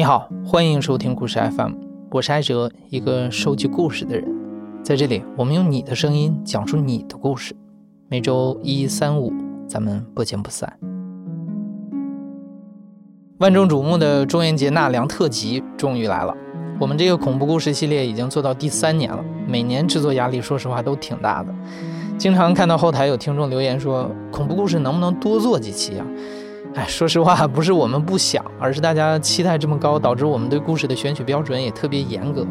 你好，欢迎收听故事 FM，我是艾哲，一个收集故事的人。在这里，我们用你的声音讲述你的故事。每周一、三、五，咱们不见不散。万众瞩目的中元节纳凉特辑终于来了。我们这个恐怖故事系列已经做到第三年了，每年制作压力，说实话都挺大的。经常看到后台有听众留言说，恐怖故事能不能多做几期啊？哎，说实话，不是我们不想，而是大家期待这么高，导致我们对故事的选取标准也特别严格。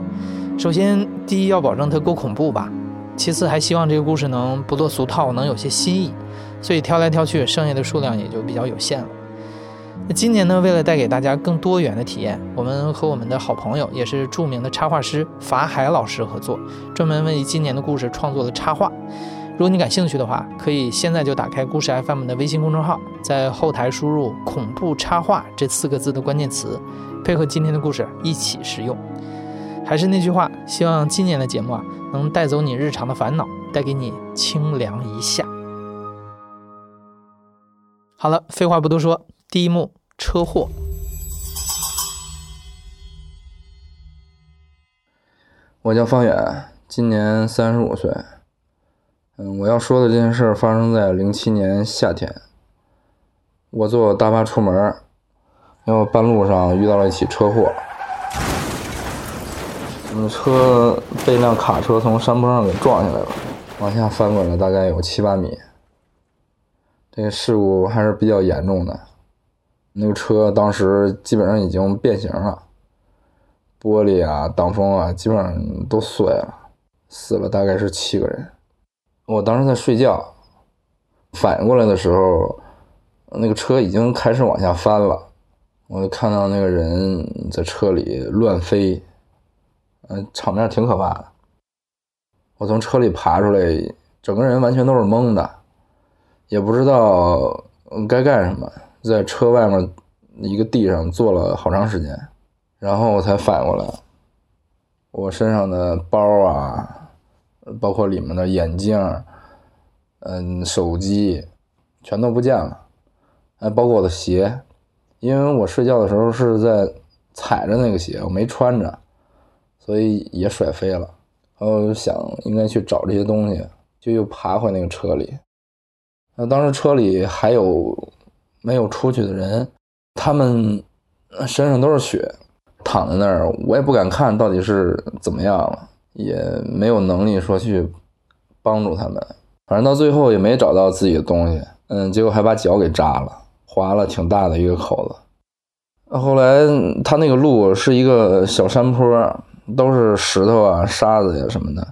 首先，第一要保证它够恐怖吧；其次，还希望这个故事能不落俗套，能有些新意。所以挑来挑去，剩下的数量也就比较有限了。那今年呢，为了带给大家更多元的体验，我们和我们的好朋友，也是著名的插画师法海老师合作，专门为今年的故事创作了插画。如果你感兴趣的话，可以现在就打开故事 FM 的微信公众号，在后台输入“恐怖插画”这四个字的关键词，配合今天的故事一起使用。还是那句话，希望今年的节目啊，能带走你日常的烦恼，带给你清凉一下。好了，废话不多说，第一幕。车祸。我叫方远，今年三十五岁。嗯，我要说的这件事发生在零七年夏天。我坐大巴出门，然后半路上遇到了一起车祸。我们车被一辆卡车从山坡上给撞下来了，往下翻滚了大概有七八米。这个事故还是比较严重的。那个车当时基本上已经变形了，玻璃啊、挡风啊，基本上都碎了，死了大概是七个人。我当时在睡觉，反应过来的时候，那个车已经开始往下翻了，我就看到那个人在车里乱飞，嗯，场面挺可怕的。我从车里爬出来，整个人完全都是懵的，也不知道该干什么。在车外面一个地上坐了好长时间，然后我才反应过来，我身上的包啊，包括里面的眼镜，嗯，手机，全都不见了，还包括我的鞋，因为我睡觉的时候是在踩着那个鞋，我没穿着，所以也甩飞了。然后想应该去找这些东西，就又爬回那个车里。那当时车里还有。没有出去的人，他们身上都是血，躺在那儿，我也不敢看到底是怎么样了，也没有能力说去帮助他们。反正到最后也没找到自己的东西，嗯，结果还把脚给扎了，划了挺大的一个口子。后来他那个路是一个小山坡，都是石头啊、沙子呀什么的，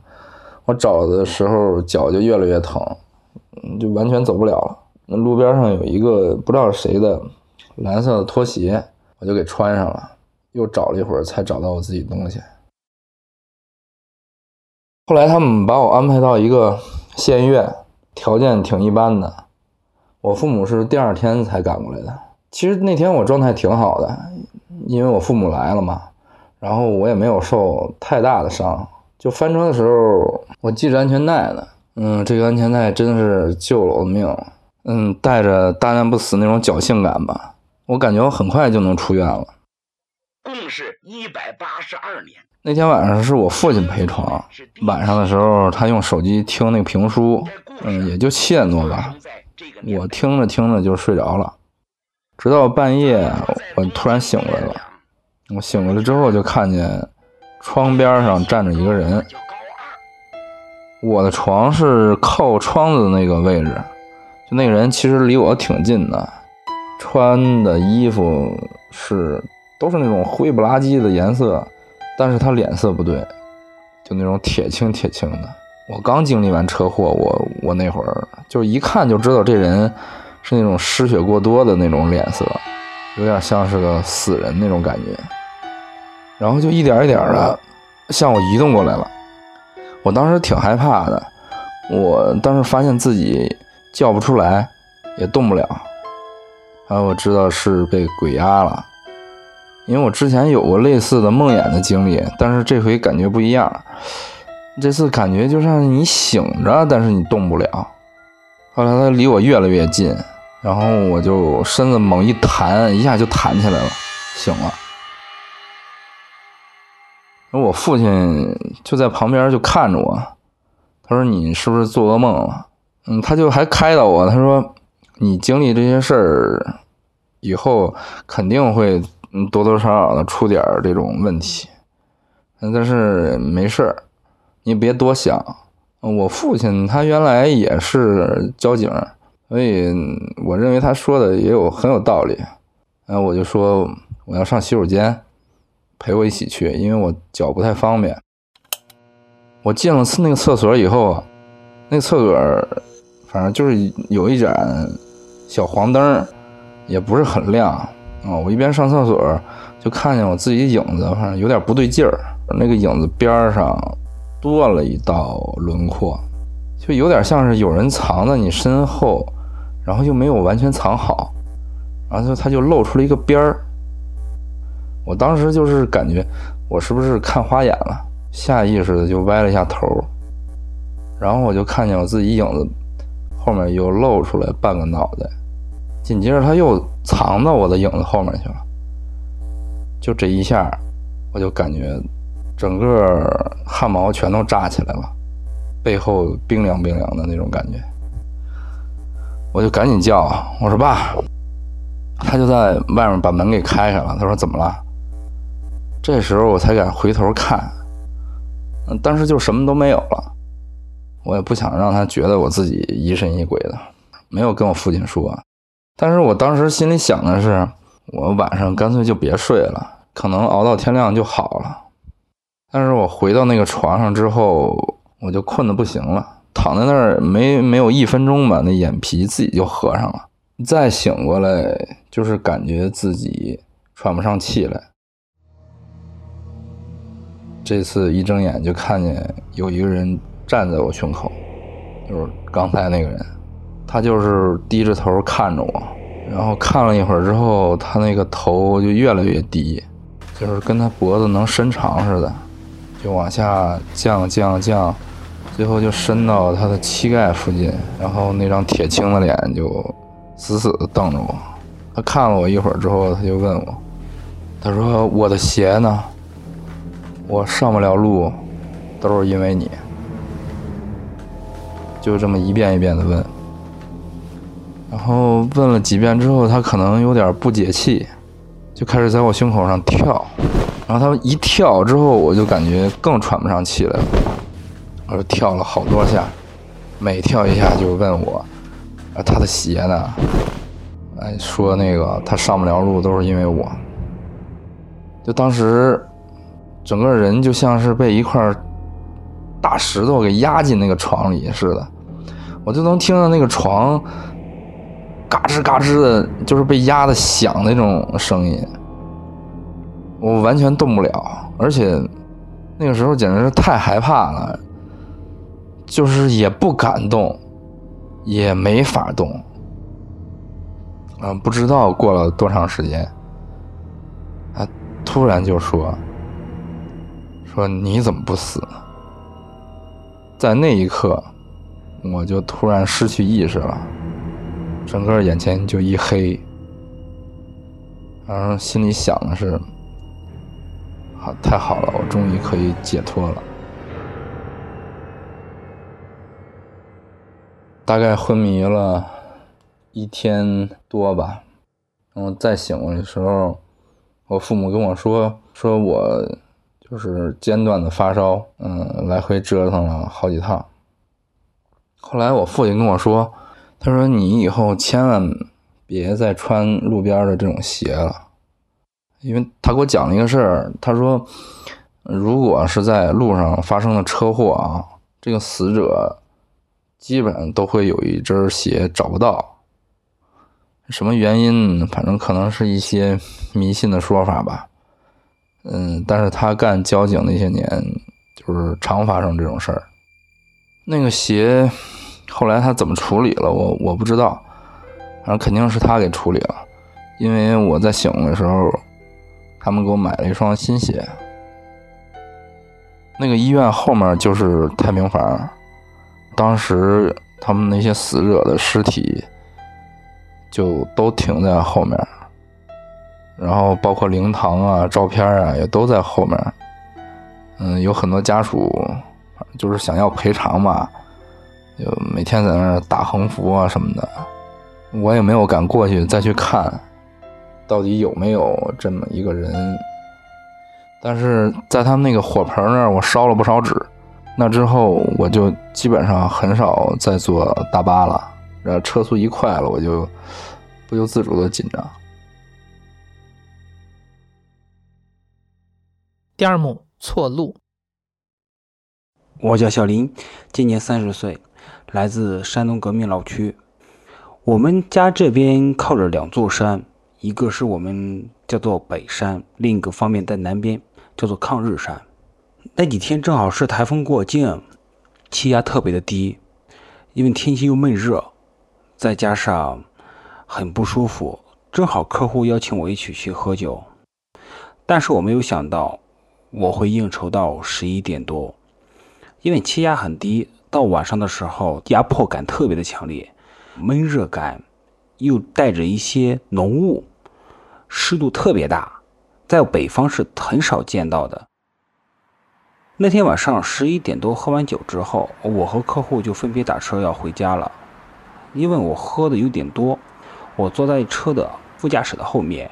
我找的时候脚就越来越疼，就完全走不了了。那路边上有一个不知道是谁的蓝色的拖鞋，我就给穿上了。又找了一会儿才找到我自己东西。后来他们把我安排到一个县医院，条件挺一般的。我父母是第二天才赶过来的。其实那天我状态挺好的，因为我父母来了嘛，然后我也没有受太大的伤。就翻车的时候，我系着安全带呢。嗯，这个安全带真的是救了我的命。嗯，带着大难不死那种侥幸感吧，我感觉我很快就能出院了。共是一百八十二年。那天晚上是我父亲陪床，晚上的时候他用手机听那个评书，嗯，也就七点多吧，我听着听着就睡着了，直到半夜我突然醒过来了。我醒过来之后就看见窗边上站着一个人，我的床是靠窗子的那个位置。就那个人其实离我挺近的，穿的衣服是都是那种灰不拉几的颜色，但是他脸色不对，就那种铁青铁青的。我刚经历完车祸，我我那会儿就一看就知道这人是那种失血过多的那种脸色，有点像是个死人那种感觉。然后就一点一点的向我移动过来了，我当时挺害怕的，我当时发现自己。叫不出来，也动不了，后我知道是被鬼压了，因为我之前有过类似的梦魇的经历，但是这回感觉不一样，这次感觉就像你醒着，但是你动不了。后来他离我越来越近，然后我就身子猛一弹，一下就弹起来了，醒了。我父亲就在旁边就看着我，他说：“你是不是做噩梦了？”嗯，他就还开导我，他说：“你经历这些事儿以后，肯定会多多少少的出点这种问题，但是没事儿，你别多想。”我父亲他原来也是交警，所以我认为他说的也有很有道理。然后我就说我要上洗手间。陪我一起去，因为我脚不太方便。我进了那个厕所以后，那厕所反正就是有一盏小黄灯，也不是很亮啊。我一边上厕所，就看见我自己影子，反正有点不对劲儿。那个影子边上多了一道轮廓，就有点像是有人藏在你身后，然后又没有完全藏好，然后就他就露出了一个边儿。我当时就是感觉我是不是看花眼了，下意识的就歪了一下头，然后我就看见我自己影子后面又露出来半个脑袋，紧接着他又藏到我的影子后面去了，就这一下，我就感觉整个汗毛全都炸起来了，背后冰凉冰凉的那种感觉，我就赶紧叫我说爸，他就在外面把门给开开了，他说怎么了？这时候我才敢回头看，嗯，当时就什么都没有了。我也不想让他觉得我自己疑神疑鬼的，没有跟我父亲说。但是我当时心里想的是，我晚上干脆就别睡了，可能熬到天亮就好了。但是我回到那个床上之后，我就困得不行了，躺在那儿没没有一分钟吧，那眼皮自己就合上了。再醒过来，就是感觉自己喘不上气来。这次一睁眼就看见有一个人站在我胸口，就是刚才那个人，他就是低着头看着我，然后看了一会儿之后，他那个头就越来越低，就是跟他脖子能伸长似的，就往下降降降，最后就伸到他的膝盖附近，然后那张铁青的脸就死死的瞪着我。他看了我一会儿之后，他就问我，他说：“我的鞋呢？”我上不了路，都是因为你。就这么一遍一遍的问，然后问了几遍之后，他可能有点不解气，就开始在我胸口上跳。然后他一跳之后，我就感觉更喘不上气来了。我说跳了好多下，每跳一下就问我，啊，他的鞋呢？哎，说那个他上不了路都是因为我。就当时。整个人就像是被一块大石头给压进那个床里似的，我就能听到那个床嘎吱嘎吱的，就是被压的响那种声音。我完全动不了，而且那个时候简直是太害怕了，就是也不敢动，也没法动。嗯，不知道过了多长时间，他突然就说。说你怎么不死呢？在那一刻，我就突然失去意识了，整个眼前就一黑，然后心里想的是：好，太好了，我终于可以解脱了。大概昏迷了一天多吧，然后再醒过来的时候，我父母跟我说，说我。就是间断的发烧，嗯，来回折腾了好几趟。后来我父亲跟我说，他说你以后千万别再穿路边的这种鞋了，因为他给我讲了一个事儿。他说，如果是在路上发生了车祸啊，这个死者基本都会有一只鞋找不到，什么原因？反正可能是一些迷信的说法吧。嗯，但是他干交警那些年，就是常发生这种事儿。那个鞋后来他怎么处理了，我我不知道，反正肯定是他给处理了，因为我在醒的时候，他们给我买了一双新鞋。那个医院后面就是太平房，当时他们那些死者的尸体就都停在后面。然后包括灵堂啊、照片啊，也都在后面。嗯，有很多家属就是想要赔偿嘛，就每天在那儿打横幅啊什么的。我也没有敢过去再去看，到底有没有这么一个人。但是在他们那个火盆那儿，我烧了不少纸。那之后，我就基本上很少再坐大巴了。然后车速一快了，我就不由自主的紧张。第二幕错路。我叫小林，今年三十岁，来自山东革命老区。我们家这边靠着两座山，一个是我们叫做北山，另一个方面在南边叫做抗日山。那几天正好是台风过境，气压特别的低，因为天气又闷热，再加上很不舒服，正好客户邀请我一起去喝酒，但是我没有想到我会应酬到十一点多，因为气压很低，到晚上的时候压迫感特别的强烈。闷热感，又带着一些浓雾，湿度特别大，在北方是很少见到的。那天晚上十一点多喝完酒之后，我和客户就分别打车要回家了。因为我喝的有点多，我坐在车的副驾驶的后面。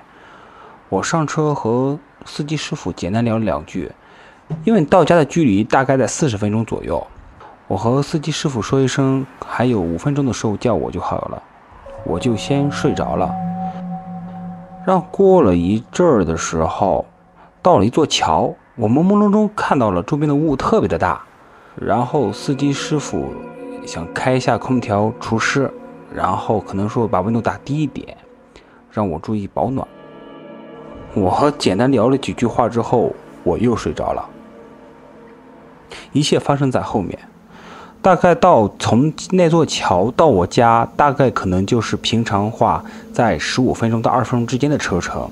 我上车和司机师傅简单聊了两句，因为到家的距离大概在四十分钟左右。我和司机师傅说一声，还有五分钟的时候叫我就好了，我就先睡着了。让过了一阵儿的时候，到了一座桥，我朦朦胧中看到了周边的雾特别的大。然后司机师傅想开一下空调除湿，然后可能说把温度打低一点，让我注意保暖。我和简单聊了几句话之后，我又睡着了。一切发生在后面。大概到从那座桥到我家，大概可能就是平常话在十五分钟到二十分钟之间的车程。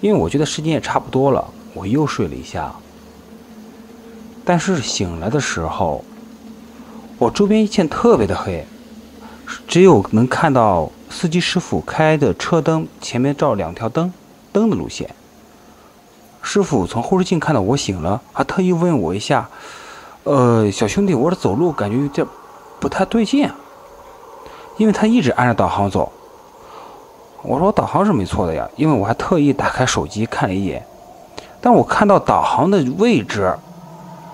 因为我觉得时间也差不多了，我又睡了一下。但是醒来的时候，我周边一片特别的黑，只有能看到司机师傅开的车灯前面照两条灯灯的路线。师傅从后视镜看到我醒了，还特意问我一下。呃，小兄弟，我这走路感觉有点不太对劲，因为他一直按着导航走。我说我导航是没错的呀，因为我还特意打开手机看了一眼，但我看到导航的位置，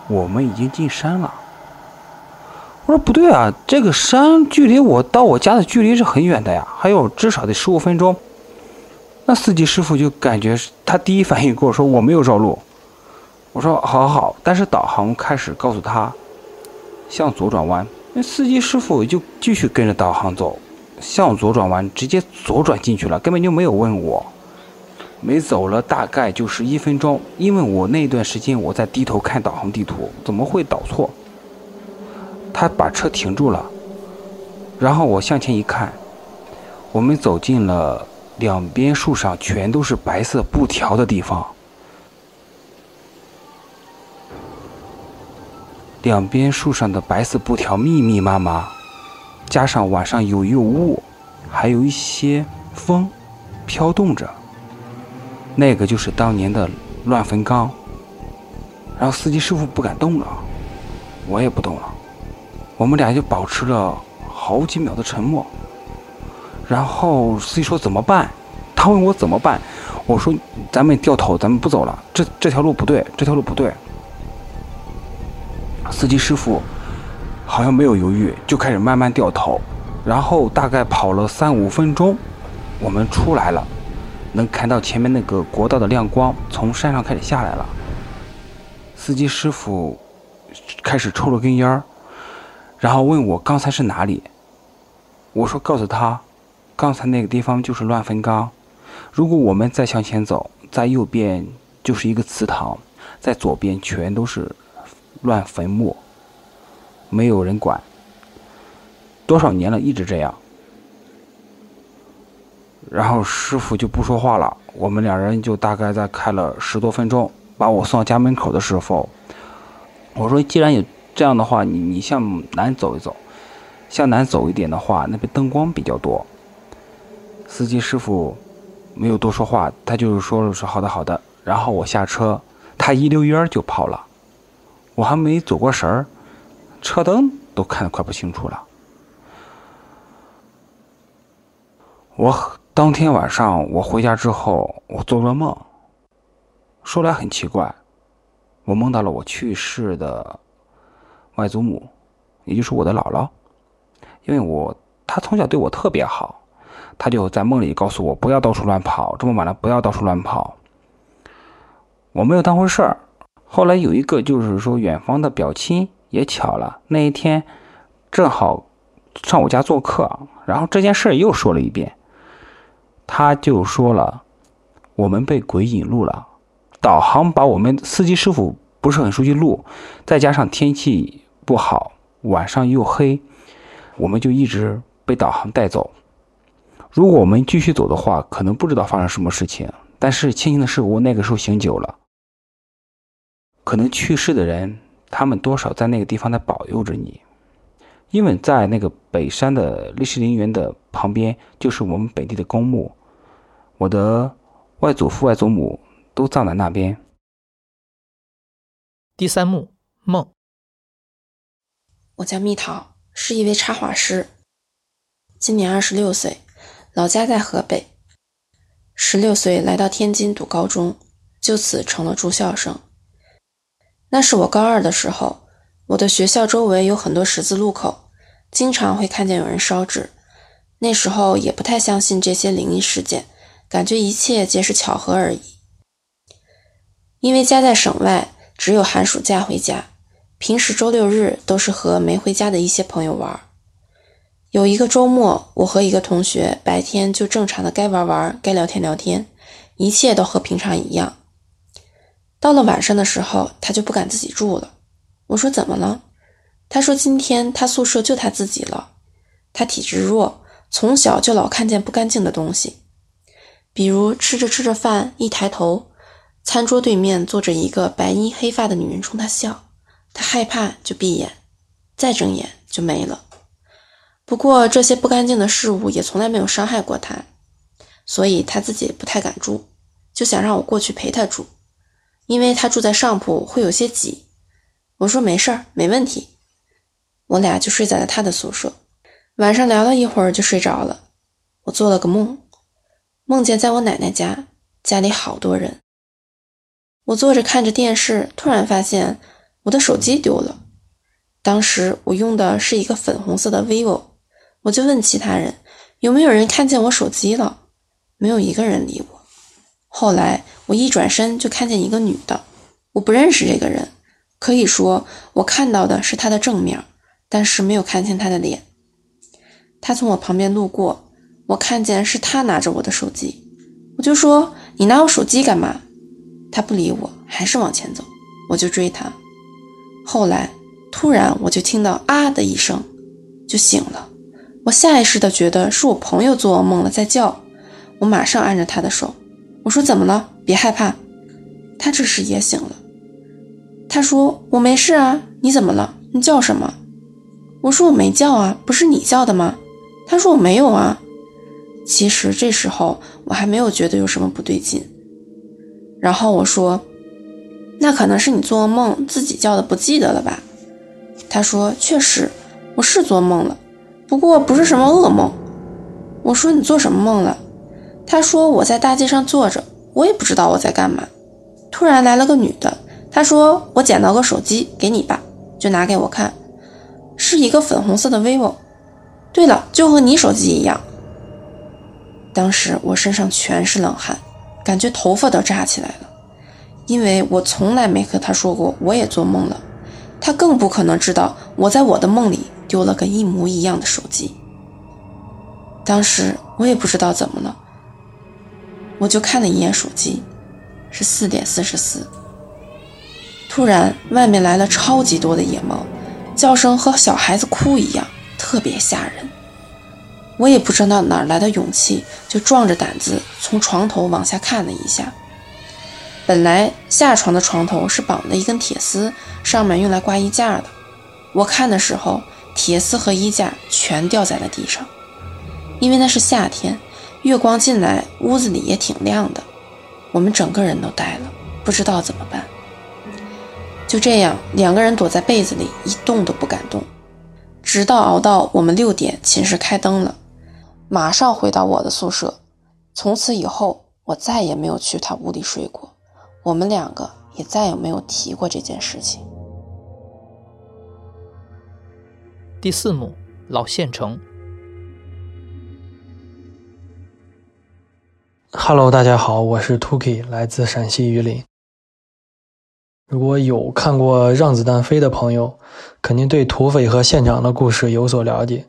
我们已经进山了。我说不对啊，这个山距离我到我家的距离是很远的呀，还有至少得十五分钟。那司机师傅就感觉他第一反应跟我说我没有绕路。我说好，好，好，但是导航开始告诉他向左转弯，那司机师傅就继续跟着导航走，向左转弯，直接左转进去了，根本就没有问我。没走了大概就是一分钟，因为我那段时间我在低头看导航地图，怎么会导错？他把车停住了，然后我向前一看，我们走进了两边树上全都是白色布条的地方。两边树上的白色布条密密麻麻，加上晚上有有雾，还有一些风飘动着。那个就是当年的乱坟岗。然后司机师傅不敢动了，我也不动了，我们俩就保持了好几秒的沉默。然后司机说怎么办？他问我怎么办？我说咱们掉头，咱们不走了。这这条路不对，这条路不对。司机师傅好像没有犹豫，就开始慢慢掉头，然后大概跑了三五分钟，我们出来了，能看到前面那个国道的亮光从山上开始下来了。司机师傅开始抽了根烟儿，然后问我刚才是哪里？我说告诉他，刚才那个地方就是乱坟岗，如果我们再向前走，在右边就是一个祠堂，在左边全都是。乱坟墓，没有人管。多少年了，一直这样。然后师傅就不说话了，我们两人就大概在开了十多分钟，把我送到家门口的时候，我说：“既然有这样的话，你你向南走一走，向南走一点的话，那边灯光比较多。”司机师傅没有多说话，他就是说了说：“好的，好的。”然后我下车。他一溜烟就跑了。我还没走过神儿，车灯都看得快不清楚了。我当天晚上我回家之后，我做了梦。说来很奇怪，我梦到了我去世的外祖母，也就是我的姥姥。因为我她从小对我特别好，她就在梦里告诉我不要到处乱跑，这么晚了不要到处乱跑。我没有当回事儿。后来有一个就是说远方的表亲也巧了，那一天正好上我家做客，然后这件事又说了一遍。他就说了，我们被鬼引路了，导航把我们司机师傅不是很熟悉路，再加上天气不好，晚上又黑，我们就一直被导航带走。如果我们继续走的话，可能不知道发生什么事情。但是庆幸的是，我那个时候醒酒了。可能去世的人，他们多少在那个地方在保佑着你，因为在那个北山的历史陵园的旁边，就是我们本地的公墓，我的外祖父、外祖母都葬在那边。第三幕梦，我叫蜜桃，是一位插画师，今年二十六岁，老家在河北，十六岁来到天津读高中，就此成了住校生。那是我高二的时候，我的学校周围有很多十字路口，经常会看见有人烧纸。那时候也不太相信这些灵异事件，感觉一切皆是巧合而已。因为家在省外，只有寒暑假回家，平时周六日都是和没回家的一些朋友玩。有一个周末，我和一个同学白天就正常的该玩玩，该聊天聊天，一切都和平常一样。到了晚上的时候，他就不敢自己住了。我说怎么了？他说今天他宿舍就他自己了。他体质弱，从小就老看见不干净的东西，比如吃着吃着饭，一抬头，餐桌对面坐着一个白衣黑发的女人冲他笑，他害怕就闭眼，再睁眼就没了。不过这些不干净的事物也从来没有伤害过他，所以他自己不太敢住，就想让我过去陪他住。因为他住在上铺，会有些挤。我说没事儿，没问题。我俩就睡在了他的宿舍。晚上聊了一会儿就睡着了。我做了个梦，梦见在我奶奶家，家里好多人。我坐着看着电视，突然发现我的手机丢了。当时我用的是一个粉红色的 vivo，我就问其他人有没有人看见我手机了，没有一个人理我。后来我一转身就看见一个女的，我不认识这个人，可以说我看到的是她的正面，但是没有看清她的脸。她从我旁边路过，我看见是她拿着我的手机，我就说：“你拿我手机干嘛？”她不理我，还是往前走，我就追她。后来突然我就听到啊的一声，就醒了。我下意识的觉得是我朋友做噩梦了，在叫。我马上按着他的手。我说怎么了？别害怕。他这时也醒了。他说我没事啊。你怎么了？你叫什么？我说我没叫啊，不是你叫的吗？他说我没有啊。其实这时候我还没有觉得有什么不对劲。然后我说，那可能是你做梦自己叫的，不记得了吧？他说确实，我是做梦了，不过不是什么噩梦。我说你做什么梦了？他说我在大街上坐着，我也不知道我在干嘛。突然来了个女的，她说我捡到个手机，给你吧，就拿给我看，是一个粉红色的 vivo。对了，就和你手机一样。当时我身上全是冷汗，感觉头发都炸起来了，因为我从来没和他说过我也做梦了，他更不可能知道我在我的梦里丢了个一模一样的手机。当时我也不知道怎么了。我就看了一眼手机，是四点四十四。突然，外面来了超级多的野猫，叫声和小孩子哭一样，特别吓人。我也不知道哪来的勇气，就壮着胆子从床头往下看了一下。本来下床的床头是绑了一根铁丝，上面用来挂衣架的。我看的时候，铁丝和衣架全掉在了地上，因为那是夏天。月光进来，屋子里也挺亮的。我们整个人都呆了，不知道怎么办。就这样，两个人躲在被子里一动都不敢动，直到熬到我们六点，寝室开灯了，马上回到我的宿舍。从此以后，我再也没有去他屋里睡过，我们两个也再也没有提过这件事情。第四幕，老县城。Hello，大家好，我是 Tuki，来自陕西榆林。如果有看过《让子弹飞》的朋友，肯定对土匪和县长的故事有所了解。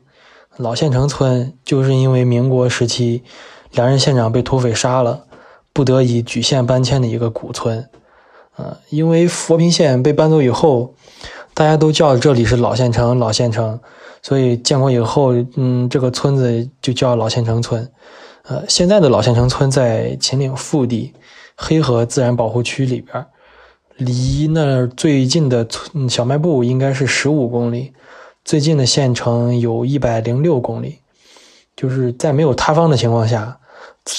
老县城村就是因为民国时期两任县长被土匪杀了，不得已举县搬迁的一个古村。呃，因为佛坪县被搬走以后，大家都叫这里是老县城，老县城，所以建国以后，嗯，这个村子就叫老县城村。呃，现在的老县城村在秦岭腹地黑河自然保护区里边，离那儿最近的村小卖部应该是十五公里，最近的县城有一百零六公里，就是在没有塌方的情况下，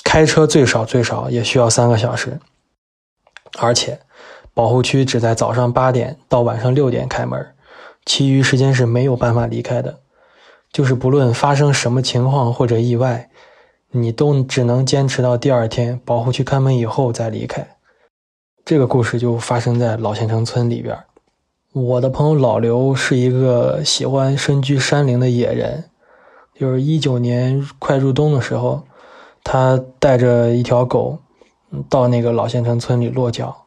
开车最少最少也需要三个小时，而且保护区只在早上八点到晚上六点开门，其余时间是没有办法离开的，就是不论发生什么情况或者意外。你都只能坚持到第二天保护区开门以后再离开。这个故事就发生在老县城村里边。我的朋友老刘是一个喜欢深居山林的野人，就是一九年快入冬的时候，他带着一条狗到那个老县城村里落脚，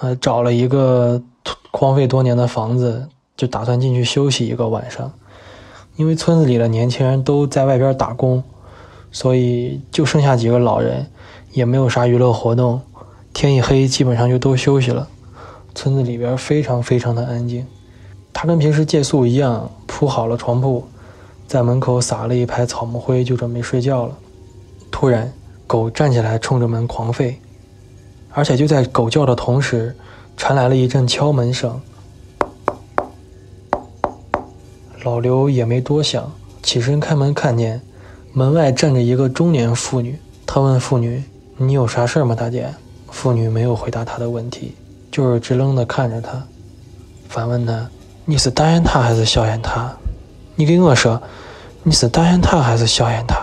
呃，找了一个荒废多年的房子，就打算进去休息一个晚上。因为村子里的年轻人都在外边打工。所以就剩下几个老人，也没有啥娱乐活动。天一黑，基本上就都休息了。村子里边非常非常的安静。他跟平时借宿一样，铺好了床铺，在门口撒了一排草木灰，就准备睡觉了。突然，狗站起来冲着门狂吠，而且就在狗叫的同时，传来了一阵敲门声。老刘也没多想，起身开门，看见。门外站着一个中年妇女，他问妇女：“你有啥事儿吗，大姐？”妇女没有回答他的问题，就是直愣的看着他，反问她：“你是大雁塔还是小雁塔？你给我说，你是大雁塔还是小雁塔？”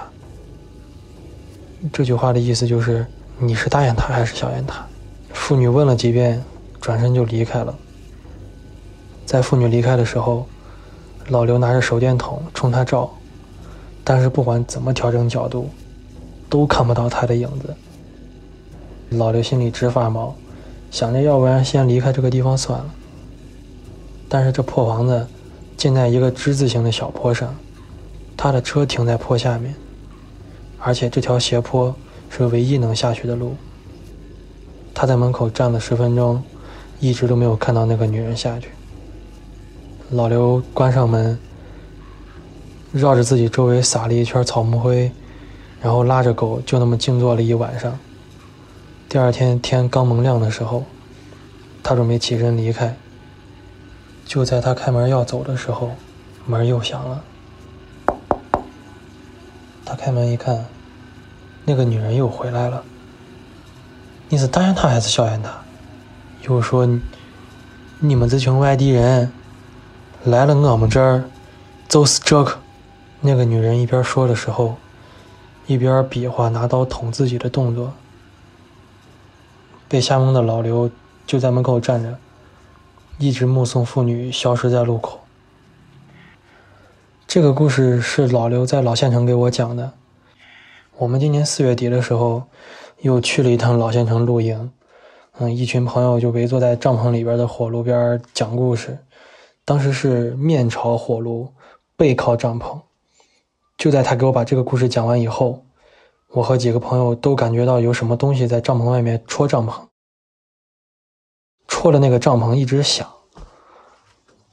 这句话的意思就是你是大雁塔还是小雁塔？妇女问了几遍，转身就离开了。在妇女离开的时候，老刘拿着手电筒冲她照。但是不管怎么调整角度，都看不到他的影子。老刘心里直发毛，想着要不然先离开这个地方算了。但是这破房子建在一个之字形的小坡上，他的车停在坡下面，而且这条斜坡是唯一能下去的路。他在门口站了十分钟，一直都没有看到那个女人下去。老刘关上门。绕着自己周围撒了一圈草木灰，然后拉着狗就那么静坐了一晚上。第二天天刚蒙亮的时候，他准备起身离开。就在他开门要走的时候，门又响了。他开门一看，那个女人又回来了。你是大雁塔还是小雁塔？又说你们这群外地人来了我们这儿，就是这个。那个女人一边说的时候，一边比划拿刀捅自己的动作。被吓懵的老刘就在门口站着，一直目送妇女消失在路口。这个故事是老刘在老县城给我讲的。我们今年四月底的时候，又去了一趟老县城露营。嗯，一群朋友就围坐在帐篷里边的火炉边讲故事。当时是面朝火炉，背靠帐篷。就在他给我把这个故事讲完以后，我和几个朋友都感觉到有什么东西在帐篷外面戳帐篷，戳的那个帐篷一直响。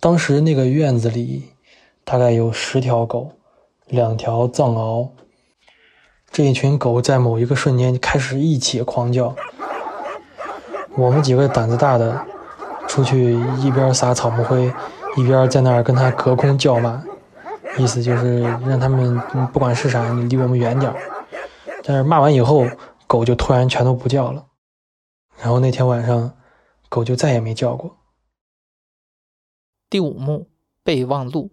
当时那个院子里大概有十条狗，两条藏獒。这一群狗在某一个瞬间开始一起狂叫。我们几个胆子大的出去一边撒草木灰，一边在那儿跟他隔空叫骂。意思就是让他们不管是啥，你离我们远点儿但是骂完以后，狗就突然全都不叫了，然后那天晚上，狗就再也没叫过。第五幕备忘录。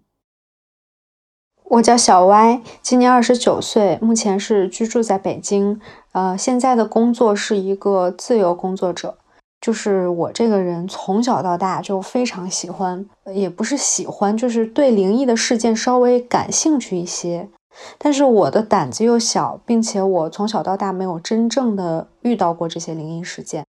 我叫小歪，今年二十九岁，目前是居住在北京。呃，现在的工作是一个自由工作者。就是我这个人从小到大就非常喜欢，也不是喜欢，就是对灵异的事件稍微感兴趣一些。但是我的胆子又小，并且我从小到大没有真正的遇到过这些灵异事件。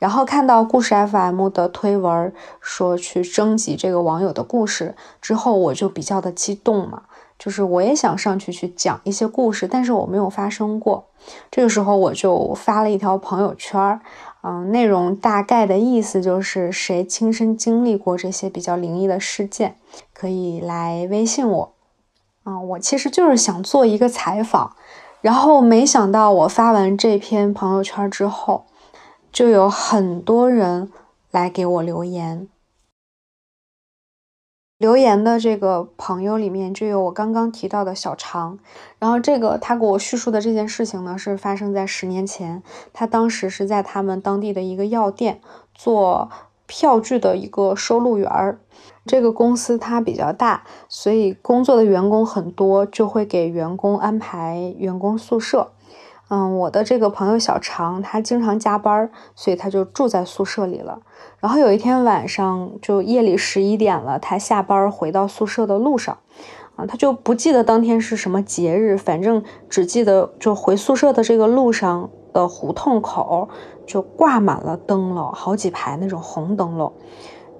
然后看到故事 FM 的推文说去征集这个网友的故事之后，我就比较的激动嘛，就是我也想上去去讲一些故事，但是我没有发生过。这个时候我就发了一条朋友圈儿。嗯，内容大概的意思就是谁亲身经历过这些比较灵异的事件，可以来微信我。啊，我其实就是想做一个采访，然后没想到我发完这篇朋友圈之后，就有很多人来给我留言。留言的这个朋友里面就有我刚刚提到的小常，然后这个他给我叙述的这件事情呢，是发生在十年前，他当时是在他们当地的一个药店做票据的一个收录员儿。这个公司它比较大，所以工作的员工很多，就会给员工安排员工宿舍。嗯，我的这个朋友小常，他经常加班，所以他就住在宿舍里了。然后有一天晚上，就夜里十一点了，他下班回到宿舍的路上，啊，他就不记得当天是什么节日，反正只记得就回宿舍的这个路上的胡同口就挂满了灯笼，好几排那种红灯笼。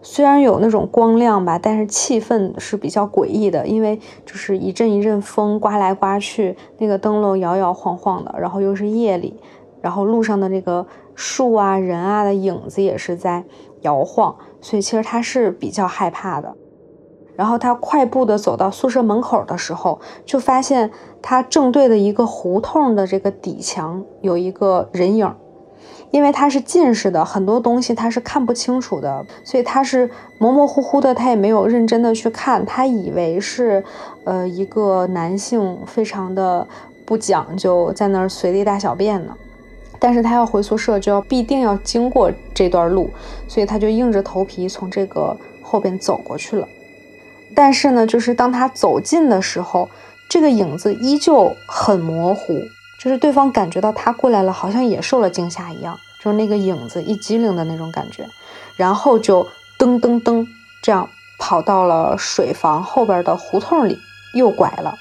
虽然有那种光亮吧，但是气氛是比较诡异的，因为就是一阵一阵风刮来刮去，那个灯笼摇摇晃晃的，然后又是夜里，然后路上的那个树啊、人啊的影子也是在摇晃，所以其实他是比较害怕的。然后他快步的走到宿舍门口的时候，就发现他正对的一个胡同的这个底墙有一个人影。因为他是近视的，很多东西他是看不清楚的，所以他是模模糊糊的，他也没有认真的去看，他以为是，呃，一个男性非常的不讲究，在那儿随地大小便呢。但是他要回宿舍，就要必定要经过这段路，所以他就硬着头皮从这个后边走过去了。但是呢，就是当他走近的时候，这个影子依旧很模糊。就是对方感觉到他过来了，好像也受了惊吓一样，就是那个影子一激灵的那种感觉，然后就噔噔噔这样跑到了水房后边的胡同里，右拐了。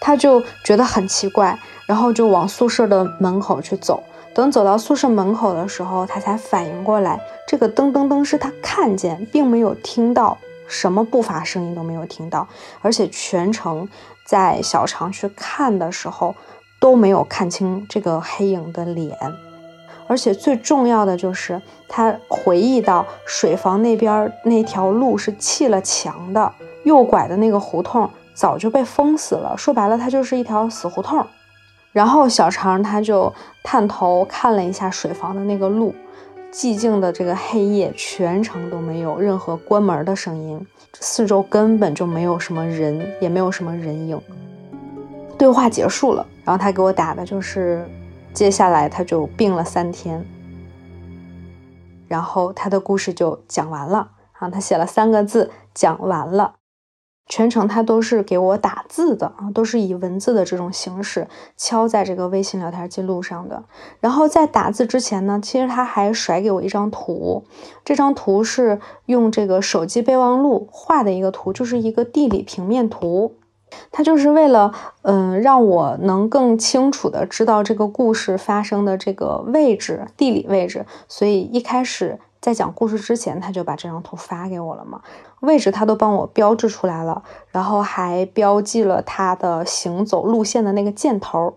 他就觉得很奇怪，然后就往宿舍的门口去走。等走到宿舍门口的时候，他才反应过来，这个噔噔噔是他看见，并没有听到什么步伐声音都没有听到，而且全程在小常去看的时候。都没有看清这个黑影的脸，而且最重要的就是他回忆到水房那边那条路是砌了墙的，右拐的那个胡同早就被封死了。说白了，它就是一条死胡同。然后小常他就探头看了一下水房的那个路，寂静的这个黑夜，全程都没有任何关门的声音，四周根本就没有什么人，也没有什么人影。对话结束了，然后他给我打的就是，接下来他就病了三天，然后他的故事就讲完了啊，他写了三个字，讲完了，全程他都是给我打字的啊，都是以文字的这种形式敲在这个微信聊天记录上的。然后在打字之前呢，其实他还甩给我一张图，这张图是用这个手机备忘录画的一个图，就是一个地理平面图。他就是为了，嗯，让我能更清楚的知道这个故事发生的这个位置，地理位置，所以一开始在讲故事之前，他就把这张图发给我了嘛，位置他都帮我标志出来了，然后还标记了他的行走路线的那个箭头，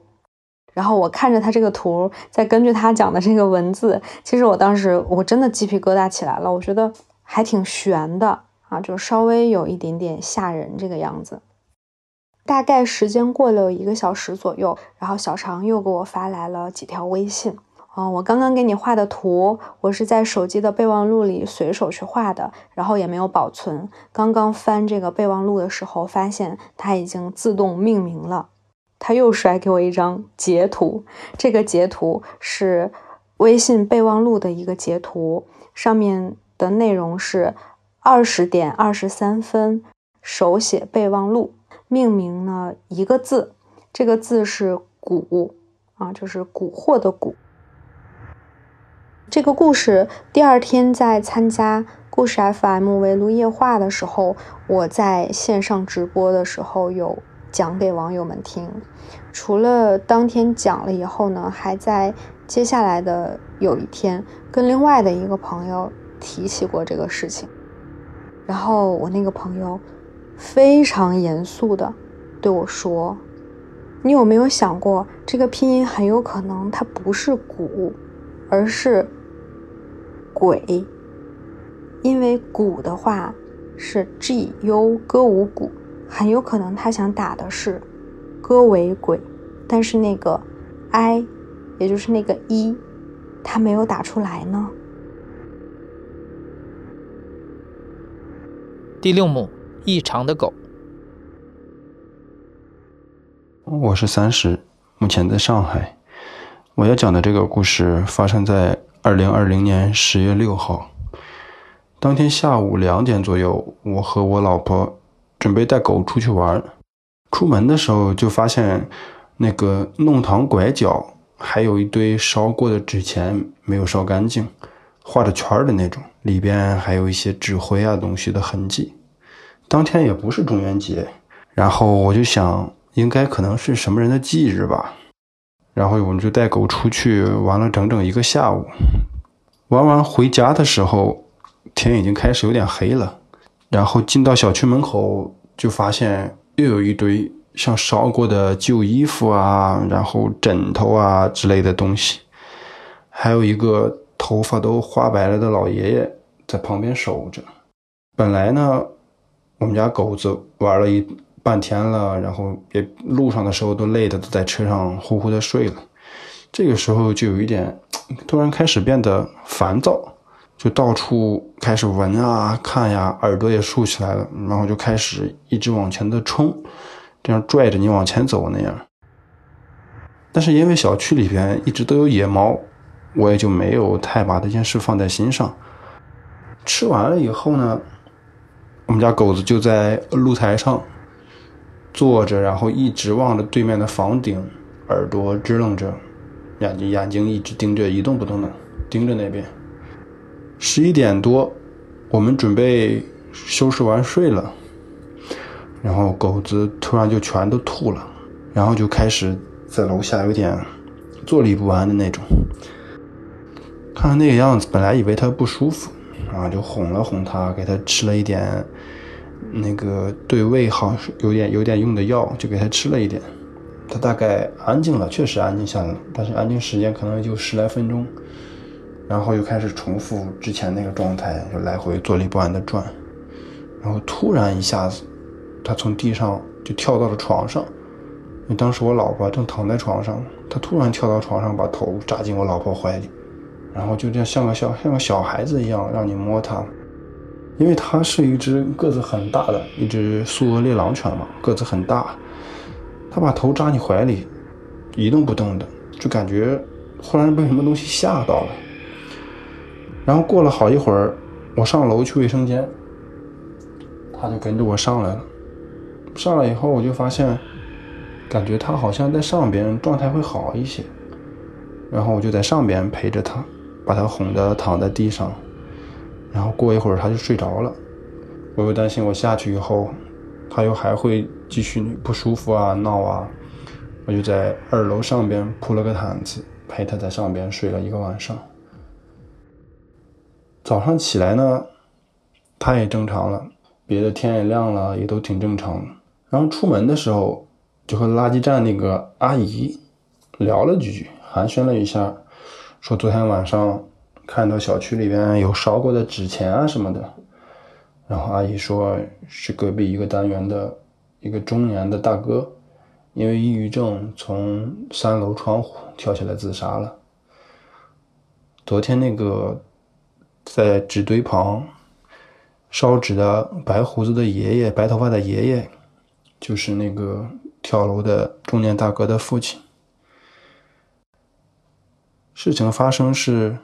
然后我看着他这个图，再根据他讲的这个文字，其实我当时我真的鸡皮疙瘩起来了，我觉得还挺悬的啊，就稍微有一点点吓人这个样子。大概时间过了一个小时左右，然后小常又给我发来了几条微信。嗯，我刚刚给你画的图，我是在手机的备忘录里随手去画的，然后也没有保存。刚刚翻这个备忘录的时候，发现它已经自动命名了。他又甩给我一张截图，这个截图是微信备忘录的一个截图，上面的内容是二十点二十三分手写备忘录，命名呢一个字，这个字是“蛊”啊，就是蛊惑的“蛊”。这个故事第二天在参加故事 FM 围炉夜话的时候，我在线上直播的时候有讲给网友们听。除了当天讲了以后呢，还在接下来的有一天跟另外的一个朋友提起过这个事情。然后我那个朋友非常严肃的对我说：“你有没有想过，这个拼音很有可能它不是‘蛊’，而是‘鬼’？因为‘蛊’的话是 ‘g u 歌舞鼓’，很有可能他想打的是‘歌为鬼’，但是那个 ‘i’，也就是那个一，他没有打出来呢。”第六幕，异常的狗。我是三十，目前在上海。我要讲的这个故事发生在二零二零年十月六号。当天下午两点左右，我和我老婆准备带狗出去玩。出门的时候就发现那个弄堂拐角还有一堆烧过的纸钱没有烧干净。画着圈的那种，里边还有一些纸灰啊东西的痕迹。当天也不是中元节，然后我就想，应该可能是什么人的忌日吧。然后我们就带狗出去玩了整整一个下午。玩完回家的时候，天已经开始有点黑了。然后进到小区门口，就发现又有一堆像烧过的旧衣服啊，然后枕头啊之类的东西，还有一个。头发都花白了的老爷爷在旁边守着。本来呢，我们家狗子玩了一半天了，然后也路上的时候都累的都在车上呼呼的睡了。这个时候就有一点突然开始变得烦躁，就到处开始闻啊看呀，耳朵也竖起来了，然后就开始一直往前的冲，这样拽着你往前走那样。但是因为小区里边一直都有野猫。我也就没有太把这件事放在心上。吃完了以后呢，我们家狗子就在露台上坐着，然后一直望着对面的房顶，耳朵支棱着，眼睛眼睛一直盯着，一动不动的盯着那边。十一点多，我们准备收拾完睡了，然后狗子突然就全都吐了，然后就开始在楼下有点坐立不安的那种。看那个样子，本来以为他不舒服，然后，就哄了哄他，给他吃了一点那个对胃好、有点有点用的药，就给他吃了一点。他大概安静了，确实安静下来了，但是安静时间可能就十来分钟，然后又开始重复之前那个状态，就来回坐立不安的转。然后突然一下子，他从地上就跳到了床上。当时我老婆正躺在床上，他突然跳到床上，把头扎进我老婆怀里。然后就这样像个小像个小孩子一样让你摸它，因为它是一只个子很大的一只苏俄猎狼犬嘛，个子很大。它把头扎你怀里，一动不动的，就感觉忽然被什么东西吓到了。然后过了好一会儿，我上楼去卫生间，它就跟着我上来了。上来以后，我就发现，感觉它好像在上边状态会好一些，然后我就在上边陪着它。把他哄得躺在地上，然后过一会儿他就睡着了。我又担心我下去以后，他又还会继续不舒服啊闹啊，我就在二楼上边铺了个毯子，陪他在上边睡了一个晚上。早上起来呢，他也正常了，别的天也亮了，也都挺正常。然后出门的时候，就和垃圾站那个阿姨聊了几句，寒暄了一下。说昨天晚上看到小区里边有烧过的纸钱啊什么的，然后阿姨说是隔壁一个单元的一个中年的大哥，因为抑郁症从三楼窗户跳下来自杀了。昨天那个在纸堆旁烧纸的白胡子的爷爷，白头发的爷爷，就是那个跳楼的中年大哥的父亲。事情发生是，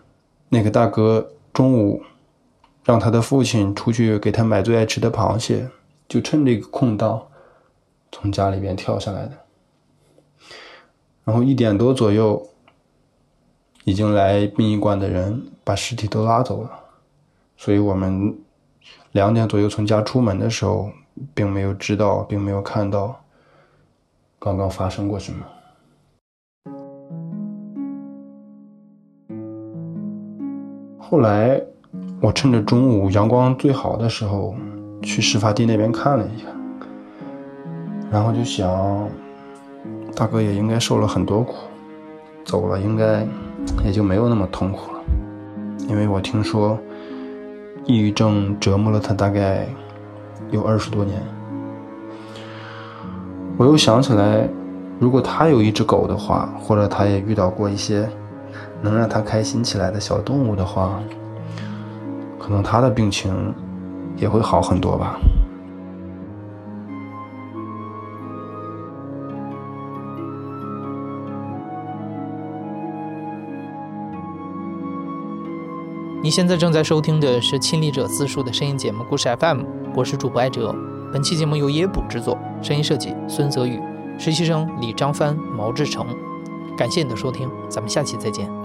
那个大哥中午让他的父亲出去给他买最爱吃的螃蟹，就趁这个空档从家里边跳下来的。然后一点多左右，已经来殡仪馆的人把尸体都拉走了，所以我们两点左右从家出门的时候，并没有知道，并没有看到刚刚发生过什么。后来，我趁着中午阳光最好的时候，去事发地那边看了一下，然后就想，大哥也应该受了很多苦，走了应该也就没有那么痛苦了，因为我听说，抑郁症折磨了他大概有二十多年。我又想起来，如果他有一只狗的话，或者他也遇到过一些。能让他开心起来的小动物的话，可能他的病情也会好很多吧。你现在正在收听的是亲历者自述的声音节目《故事 FM》，我是主播艾哲。本期节目由野捕制作，声音设计孙泽宇，实习生李张帆、毛志成。感谢你的收听，咱们下期再见。